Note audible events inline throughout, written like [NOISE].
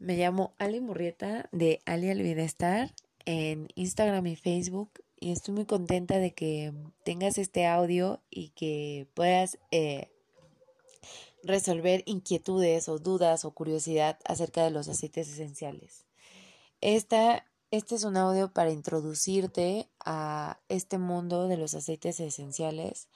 Me llamo Ali Murrieta de Ali al Bienestar en Instagram y Facebook y estoy muy contenta de que tengas este audio y que puedas eh, resolver inquietudes o dudas o curiosidad acerca de los aceites esenciales. Esta, este es un audio para introducirte a este mundo de los aceites esenciales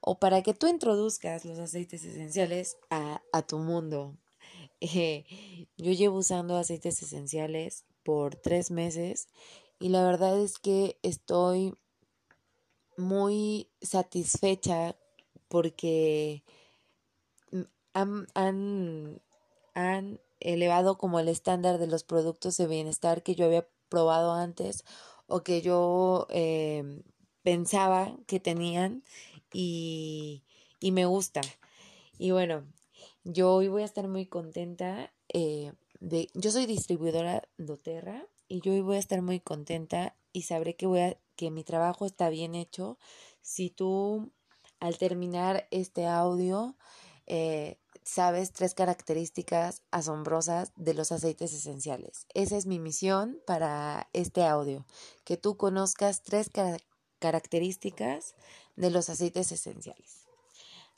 o para que tú introduzcas los aceites esenciales a, tu mundo. Eh, yo llevo usando aceites esenciales por tres meses y la verdad es que estoy muy satisfecha porque han, han, elevado como el estándar de los productos de bienestar que yo había probado antes o que yo eh, pensaba que tenían y, y me gusta. Y bueno, yo hoy voy a estar muy contenta eh, de... Yo soy distribuidora doTERRA y yo hoy voy a estar muy contenta y sabré que, voy a, que mi trabajo está bien hecho si tú al terminar este audio eh, sabes tres características asombrosas de los aceites esenciales. Esa es mi misión para este audio, que tú conozcas tres características de los aceites esenciales.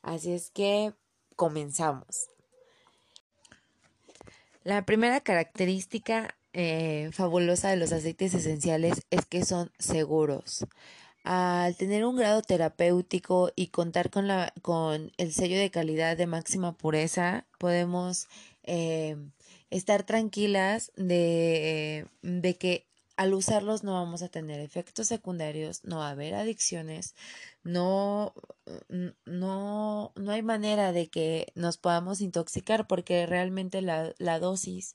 Así es que comenzamos. La primera característica eh, fabulosa de los aceites esenciales es que son seguros. Al tener un grado terapéutico y contar con, la, con el sello de calidad de máxima pureza, podemos eh, estar tranquilas de, de que al usarlos no vamos a tener efectos secundarios, no va a haber adicciones, no, no, no hay manera de que nos podamos intoxicar porque realmente la, la dosis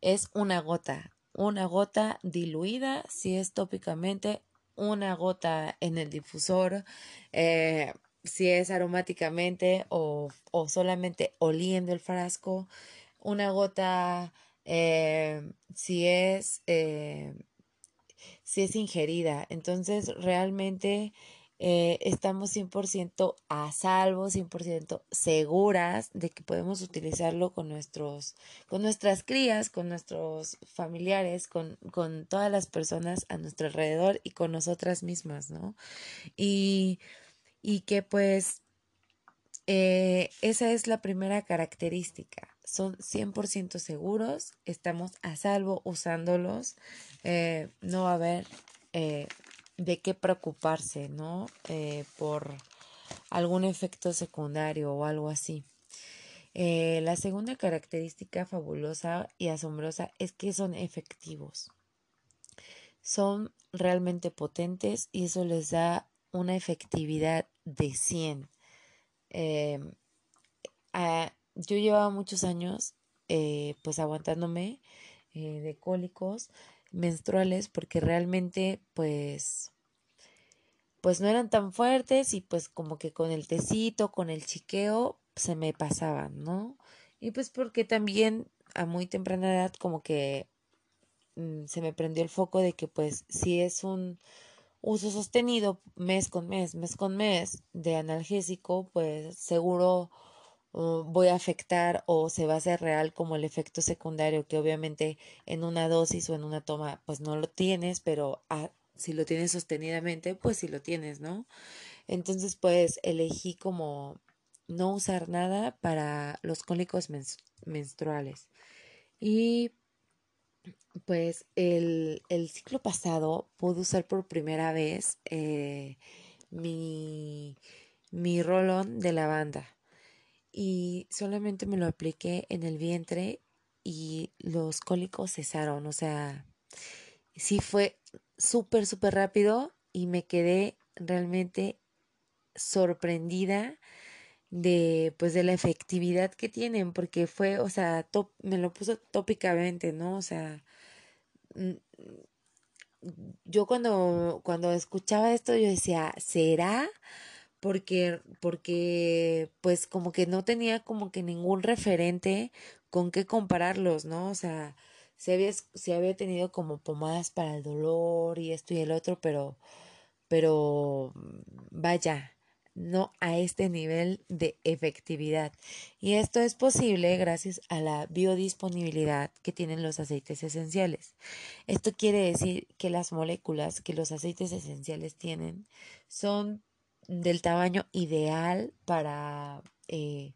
es una gota, una gota diluida si es tópicamente, una gota en el difusor, eh, si es aromáticamente o, o solamente oliendo el frasco, una gota eh, si es eh, si es ingerida. Entonces, realmente eh, estamos 100% a salvo, 100% seguras de que podemos utilizarlo con, nuestros, con nuestras crías, con nuestros familiares, con, con todas las personas a nuestro alrededor y con nosotras mismas, ¿no? Y, y que pues eh, esa es la primera característica. Son 100% seguros, estamos a salvo usándolos, eh, no va a haber eh, de qué preocuparse, ¿no? por algún efecto secundario o algo así. la segunda característica fabulosa y asombrosa es que son efectivos. Son realmente potentes y eso les da una efectividad de 100. Eh, yo llevaba muchos años eh, pues aguantándome eh, de cólicos menstruales porque realmente pues pues no eran tan fuertes y pues como que con el tecito, con el chiqueo se me pasaban, ¿no? Y pues porque también a muy temprana edad como que mm, se me prendió el foco de que pues si es un uso sostenido mes con mes, mes con mes de analgésico, pues seguro uh, voy a afectar o se va a hacer real como el efecto secundario que obviamente en una dosis o en una toma pues no lo tienes, pero ah, si lo tienes sostenidamente pues sí lo tienes, ¿no? Entonces pues elegí como no usar nada para los cólicos menstruales. Y pues el, el, ciclo pasado pude usar por primera vez eh, mi, mi rolón de lavanda. Y solamente me lo apliqué en el vientre y los cólicos cesaron, o sea, sí fue súper, súper rápido y me quedé realmente sorprendida de pues de la efectividad que tienen porque fue o sea me lo puso tópicamente no o sea yo cuando cuando escuchaba esto yo decía será porque porque pues como que no tenía como que ningún referente con qué compararlos no o sea se había se había tenido como pomadas para el dolor y esto y el otro pero pero vaya no a este nivel de efectividad. Y esto es posible gracias a la biodisponibilidad que tienen los aceites esenciales. Esto quiere decir que las moléculas que los aceites esenciales tienen son del tamaño ideal para, eh,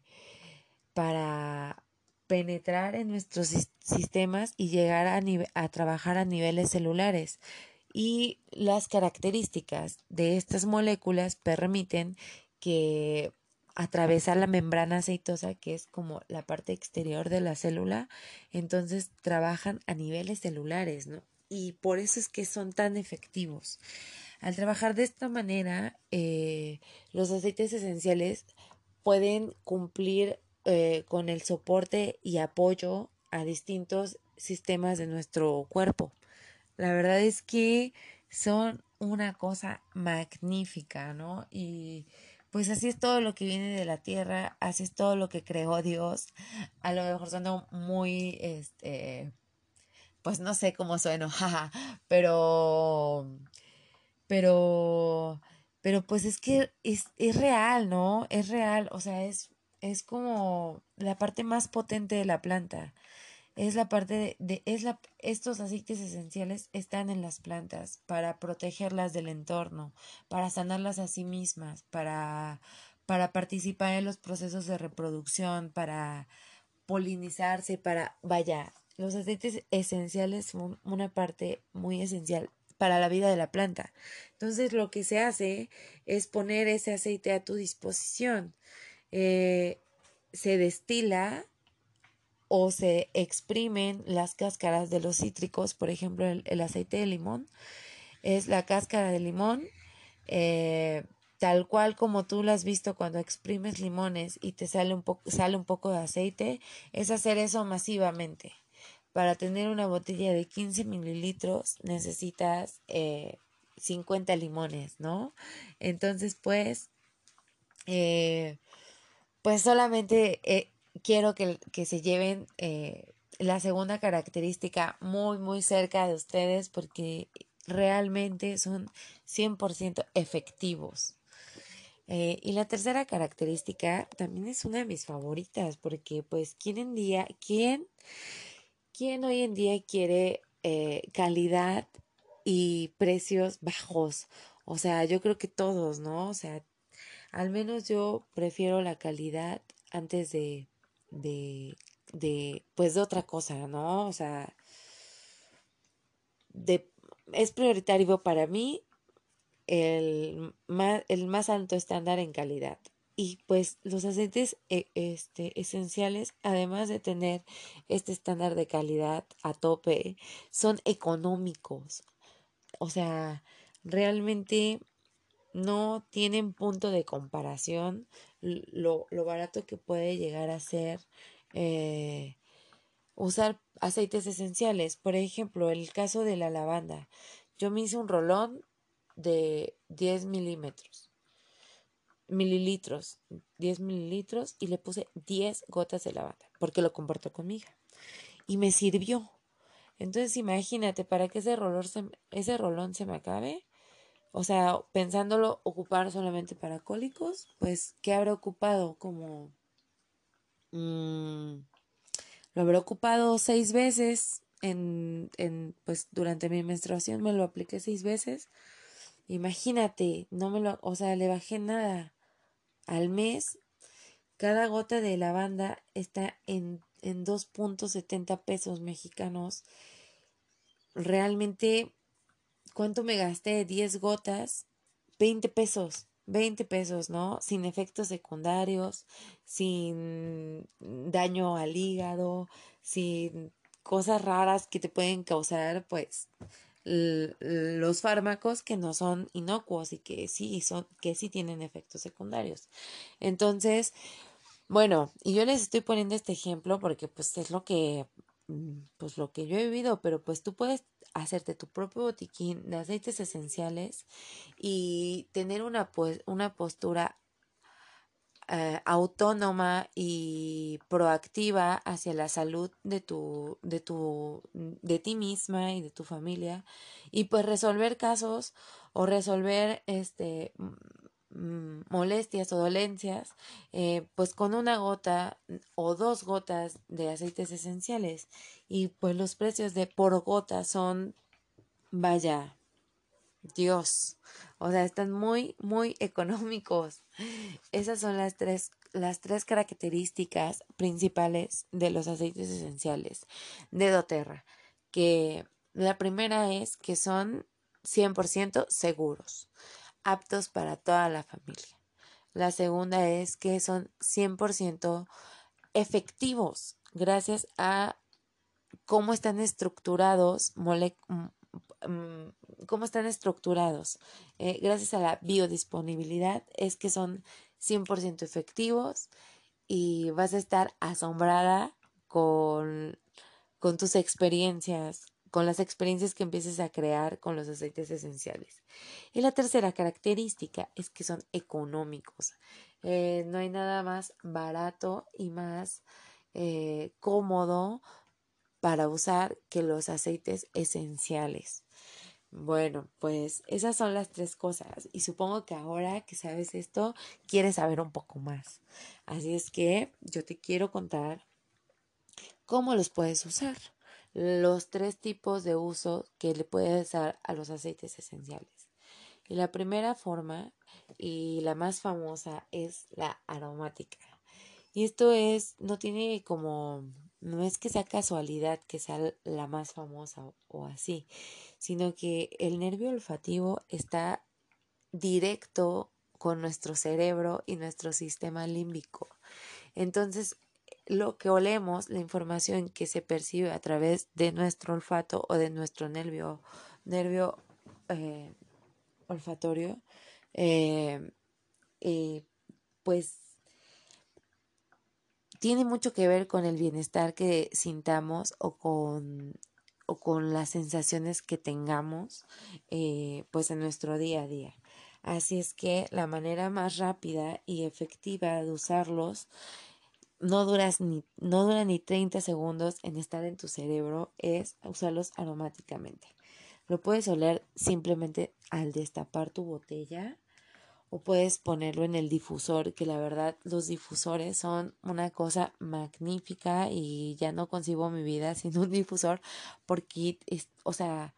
para penetrar en nuestros sistemas y llegar a, a trabajar a niveles celulares y las características de estas moléculas permiten que atravesar la membrana aceitosa, que es como la parte exterior de la célula, entonces trabajan a niveles celulares, ¿no? Y por eso es que son tan efectivos. Al trabajar de esta manera, eh, los aceites esenciales pueden cumplir eh, con el soporte y apoyo a distintos sistemas de nuestro cuerpo. La verdad es que son una cosa magnífica, ¿no? Y pues así es todo lo que viene de la tierra, así es todo lo que creó Dios. A lo mejor suena muy, este, pues no sé cómo sueno, [LAUGHS] jaja, pero, pero, pero pues es que es, es real, ¿no? Es real, o sea, es, es como la parte más potente de la planta es la parte de, es la, estos aceites esenciales están en las plantas para protegerlas del entorno, para sanarlas a sí mismas, para, para participar en los procesos de reproducción, para polinizarse, para, vaya, los aceites esenciales son una parte muy esencial para la vida de la planta. Entonces lo que se hace es poner ese aceite a tu disposición. Eh, se destila o se exprimen las cáscaras de los cítricos, por ejemplo, el, aceite de limón es la cáscara de limón, eh, tal cual como tú lo has visto cuando exprimes limones y te sale un, poco sale un poco de aceite, es hacer eso masivamente. Para tener una botella de 15 mililitros necesitas 50 eh, limones, ¿no? Entonces, pues, eh, pues solamente quiero que, se lleven eh, la segunda característica muy, muy cerca de ustedes porque realmente son 100% efectivos. Eh, y la tercera característica también es una de mis favoritas porque pues ¿quién en día, quién, quién hoy en día quiere eh, calidad y precios bajos? O sea, yo creo que todos, ¿no? O sea, al menos yo prefiero la calidad antes de, de, de, pues de otra cosa, ¿no? O sea, de, es prioritario para mí el más, el más alto estándar en calidad. Y pues los aceites e, este, esenciales, además de tener este estándar de calidad a tope, son económicos. O sea, realmente no tienen punto de comparación lo, lo barato que puede llegar a ser eh, usar aceites esenciales. Por ejemplo, el caso de la lavanda. Yo me hice un rolón de 10 milímetros, mililitros, 10 mililitros y le puse 10 gotas de lavanda porque lo comparto con mi hija. Y me sirvió. Entonces imagínate, para que ese, rolón ese rolón se me acabe, o sea, pensándolo ocupar solamente para cólicos, pues, ¿qué habrá ocupado? Como... Mmm, lo habré ocupado seis veces en, en, pues, durante mi menstruación me lo apliqué seis veces. Imagínate, no me lo, o sea, le bajé nada. Al mes, cada gota de lavanda está en, en 2.70 pesos mexicanos. Realmente ¿Cuánto me gasté? 10 gotas, 20 pesos. 20 pesos, ¿no? Sin efectos secundarios, sin daño al hígado, sin cosas raras que te pueden causar, pues, los fármacos que no son inocuos y que sí son, que sí tienen efectos secundarios. Entonces, bueno, y yo les estoy poniendo este ejemplo porque pues es lo que Mm, pues lo que yo he vivido, pero pues tú puedes hacerte tu propio botiquín de aceites esenciales y tener una pues una postura eh, autónoma y proactiva hacia la salud de tu de tu de ti misma y de tu familia y pues resolver casos o resolver este molestias o dolencias, eh, pues con una gota o dos gotas de aceites esenciales. Y pues los precios de por gota son, vaya, Dios, o sea, están muy, muy económicos. Esas son las tres, las tres características principales de los aceites esenciales de doTERRA, que la primera es que son 100% seguros, aptos para toda la familia. La segunda es que son 100% efectivos gracias a cómo están estructurados, cómo están estructurados. Eh, gracias a la biodisponibilidad es que son 100% efectivos y vas a estar asombrada con, con tus experiencias con las experiencias que empieces a crear con los aceites esenciales. Y la tercera característica es que son económicos. Eh, no hay nada más barato y más eh, cómodo para usar que los aceites esenciales. Bueno, pues esas son las tres cosas y supongo que ahora que sabes esto, quieres saber un poco más. Así es que yo te quiero contar cómo los puedes usar los tres tipos de uso que le puedes dar a los aceites esenciales. Y la primera forma y la más famosa es la aromática. Y esto es, no tiene como, no es que sea casualidad que sea la más famosa o así, sino que el nervio olfativo está directo con nuestro cerebro y nuestro sistema límbico. Entonces, lo que olemos, la información que se percibe a través de nuestro olfato o de nuestro nervio, nervio eh, olfatorio, eh, pues tiene mucho que ver con el bienestar que sintamos o con, o con las sensaciones que tengamos eh, pues en nuestro día a día. Así es que la manera más rápida y efectiva de usarlos no duras ni, no dura ni 30 segundos en estar en tu cerebro es usarlos aromáticamente. Lo puedes oler simplemente al destapar tu botella o puedes ponerlo en el difusor, que la verdad los difusores son una cosa magnífica y ya no concibo mi vida [LAUGHS] sin un difusor porque, es, o sea,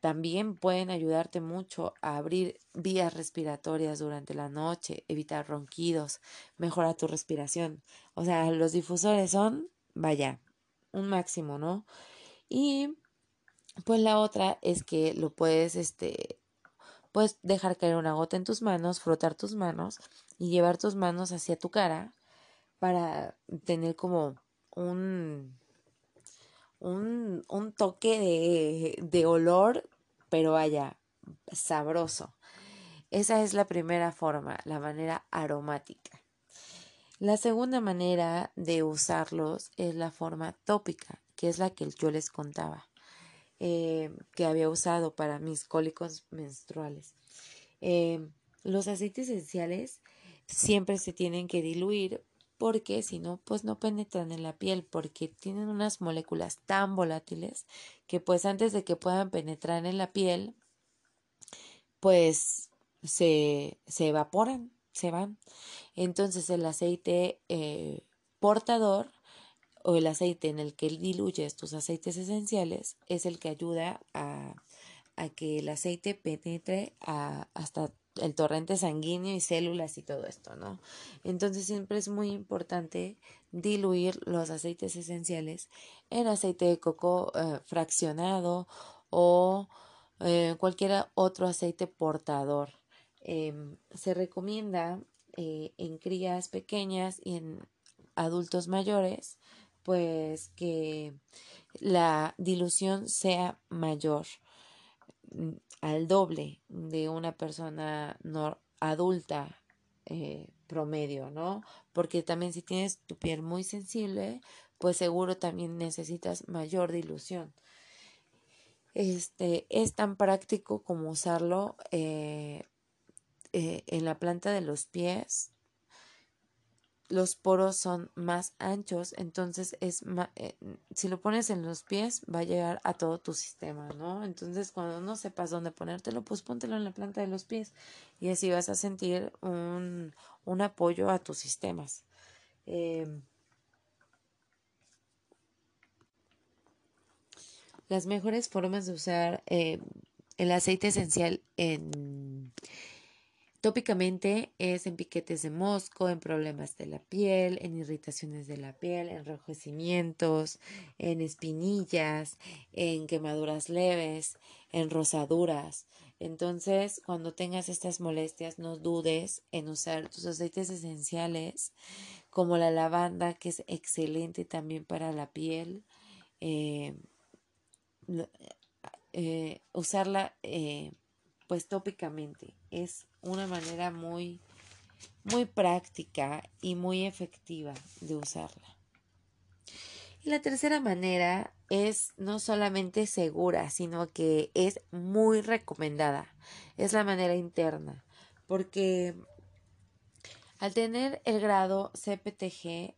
también pueden ayudarte mucho a abrir vías respiratorias durante la noche, evitar ronquidos, mejorar tu respiración. O sea, los difusores son, vaya, un máximo, ¿no? Y pues la otra es que lo puedes, este, puedes dejar caer una gota en tus manos, frotar tus manos y llevar tus manos hacia tu cara para tener como un un, un toque de, de olor, pero vaya, sabroso. Esa es la primera forma, la manera aromática. La segunda manera de usarlos es la forma tópica, que es la que yo les contaba, eh, que había usado para mis cólicos menstruales. Eh, los aceites esenciales siempre se tienen que diluir porque si no, pues no penetran en la piel porque tienen unas moléculas tan volátiles que pues antes de que puedan penetrar en la piel, pues se, se evaporan, se van. Entonces el aceite eh, portador o el aceite en el que diluyes tus aceites esenciales es el que ayuda a, a que el aceite penetre a, hasta el torrente sanguíneo y células y todo esto, ¿no? Entonces siempre es muy importante diluir los aceites esenciales en aceite de coco eh, fraccionado o eh, cualquier otro aceite portador. Em, se recomienda eh, en crías pequeñas y en adultos mayores, pues que la dilución sea mayor al doble de una persona no, adulta eh, promedio, ¿no? Porque también si tienes tu piel muy sensible, pues seguro también necesitas mayor dilución. Este es tan práctico como usarlo eh, eh, en la planta de los pies los poros son más anchos, entonces es eh, si lo pones en los pies va a llegar a todo tu sistema, ¿no? Entonces cuando no sepas dónde ponértelo, pues póntelo en la planta de los pies y así vas a sentir un, un apoyo a tus sistemas. Em, las mejores formas de usar em, el aceite esencial en Tópicamente es en piquetes de mosco, en problemas de la piel, en irritaciones de la piel, en enrojecimientos, en espinillas, en quemaduras leves, en rosaduras. Entonces, cuando tengas estas molestias, no dudes en usar tus aceites esenciales como la lavanda, que es excelente también para la piel. Eh, eh, usarla eh, pues tópicamente es una manera muy, muy práctica y muy efectiva de usarla. Y la tercera manera es no solamente segura, sino que es muy recomendada. Es la manera interna, porque al tener el grado CPTG,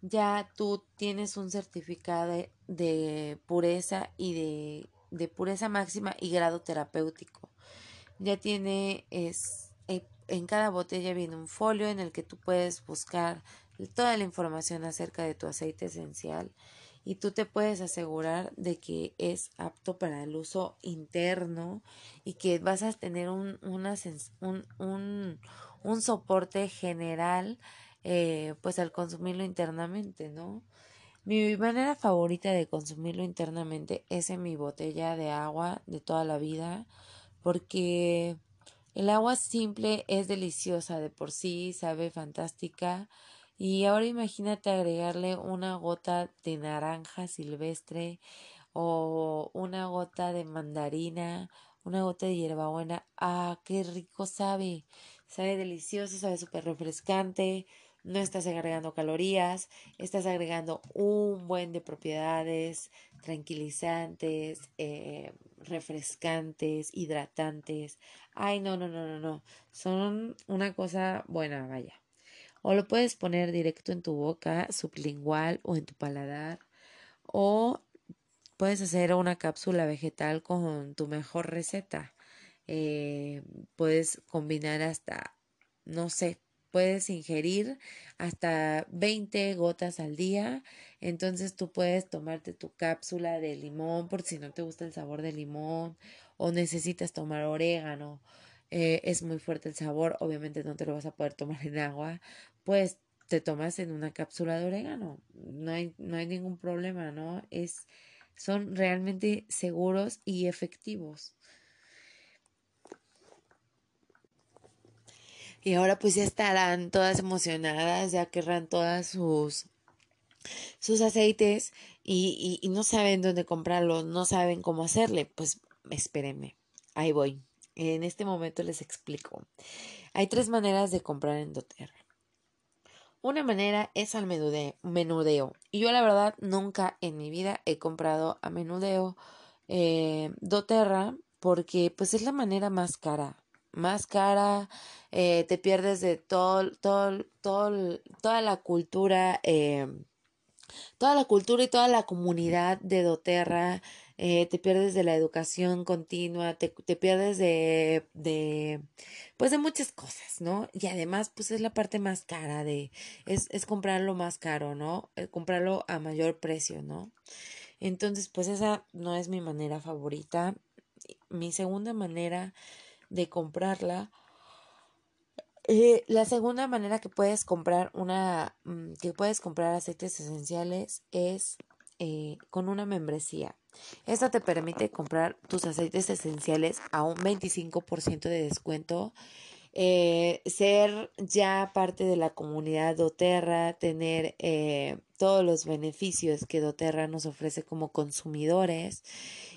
ya tú tienes un certificado de, pureza y de, de pureza máxima y grado terapéutico ya tiene es eh, en cada botella viene un folio en el que tú puedes buscar toda la información acerca de tu aceite esencial y tú te puedes asegurar de que es apto para el uso interno y que vas a tener un, un, un, un soporte general eh, pues al consumirlo internamente, ¿no? Mi manera favorita de consumirlo internamente es en mi botella de agua de toda la vida porque el agua simple es deliciosa de por sí, sabe fantástica. Y ahora imagínate agregarle una gota de naranja silvestre o una gota de mandarina, una gota de hierbabuena. ¡Ah, qué rico sabe! Sabe delicioso, sabe súper refrescante no estás agregando calorías, estás agregando un buen de propiedades tranquilizantes, eh, refrescantes, hidratantes. Ay, no, no, no, no, no. Son una cosa buena, vaya. O lo puedes poner directo en tu boca, sublingual o en tu paladar. O puedes hacer una cápsula vegetal con tu mejor receta. Eh, puedes combinar hasta, no sé, puedes ingerir hasta 20 gotas al día. Entonces tú puedes tomarte tu cápsula de limón por si no te gusta el sabor de limón o necesitas tomar orégano. Eh, es muy fuerte el sabor, obviamente no te lo vas a poder tomar en agua, pues te tomas en una cápsula de orégano. No hay, no hay ningún problema, ¿no? Es, son realmente seguros y efectivos. Y ahora pues ya estarán todas emocionadas, ya querrán todas sus sus aceites y, y, no saben dónde comprarlos, no saben cómo hacerle. Pues espérenme, ahí voy. En este momento les explico. Hay tres maneras de comprar en doTERRA. Una manera es al menudeo. Y yo la verdad nunca en mi vida he comprado a menudeo eh, doTERRA porque pues es la manera más cara más cara, eh, te pierdes de todo, todo, todo, toda la cultura, eh, toda la cultura y toda la comunidad de doTERRA, eh, te pierdes de la educación continua, te, te pierdes de, de, pues de muchas cosas, ¿no? Y además, pues es la parte más cara de, es, es comprarlo más caro, ¿no? comprarlo a mayor precio, ¿no? Entonces, pues esa no es mi manera favorita. Mi segunda manera de comprarla. Eh, la segunda manera que puedes comprar una mm, que puedes comprar aceites esenciales es eh, con una membresía. Esta te permite comprar tus aceites esenciales a un 25% de descuento. Eh, ser ya parte de la comunidad doTERRA, tener todos los beneficios que doTERRA nos ofrece como consumidores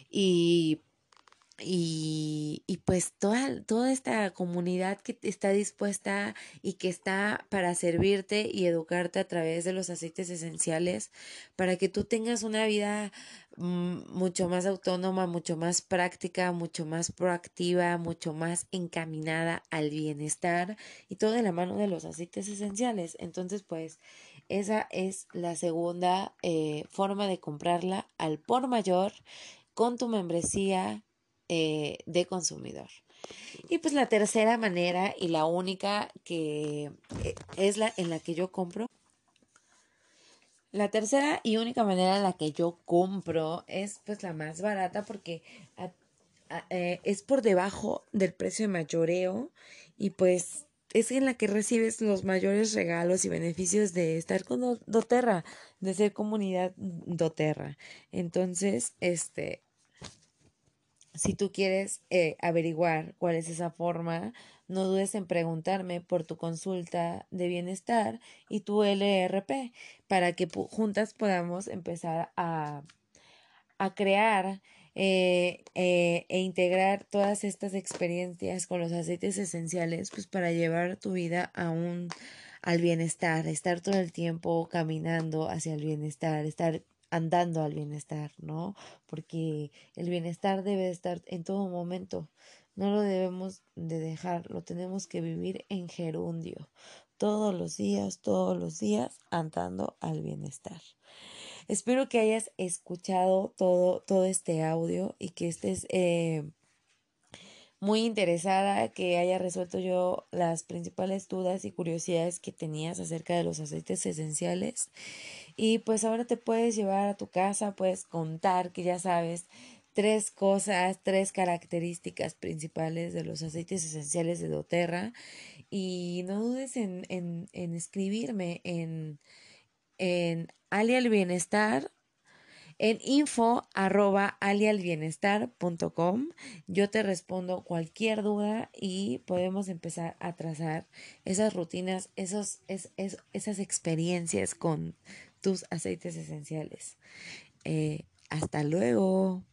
y y, y, pues toda, toda esta comunidad que está dispuesta y que está para servirte y educarte a través de los aceites esenciales para que tú tengas una vida mm, mucho más autónoma, mucho más práctica, mucho más proactiva, mucho más encaminada al bienestar y todo de la mano de los aceites esenciales. Entonces, pues esa es la segunda eh, forma de comprarla al por mayor con tu membresía eh, de consumidor. Y pues la tercera manera y la única que eh, es la en la que yo compro. La tercera y única manera en la que yo compro es pues la más barata porque eh, es por debajo del precio de mayoreo y pues es en la que recibes los mayores regalos y beneficios de estar con doTERRA, de ser comunidad doTERRA. Entonces, este, si tú quieres eh, averiguar cuál es esa forma, no dudes en preguntarme por tu consulta de bienestar y tu LRP para que juntas podamos empezar a, a crear eh, eh, e integrar todas estas experiencias con los aceites esenciales pues para llevar tu vida a un al bienestar, estar todo el tiempo caminando hacia el bienestar, estar andando al bienestar, ¿no? Porque el bienestar debe estar en todo momento. No lo debemos de dejar, lo tenemos que vivir en gerundio, todos los días, todos los días, andando al bienestar. Espero que hayas escuchado todo, todo este audio y que estés eh, muy interesada, que haya resuelto yo las principales dudas y curiosidades que tenías acerca de los aceites esenciales. Y pues ahora te puedes llevar a tu casa, puedes contar que ya sabes tres cosas, tres características principales de los aceites esenciales de doTERRA. Y no dudes en, en, en escribirme en, en Ali al Bienestar en info arroba alialbienestar.com yo te respondo cualquier duda y podemos empezar a trazar esas rutinas, esos, es, esas experiencias con tus aceites esenciales. Eh, hasta luego.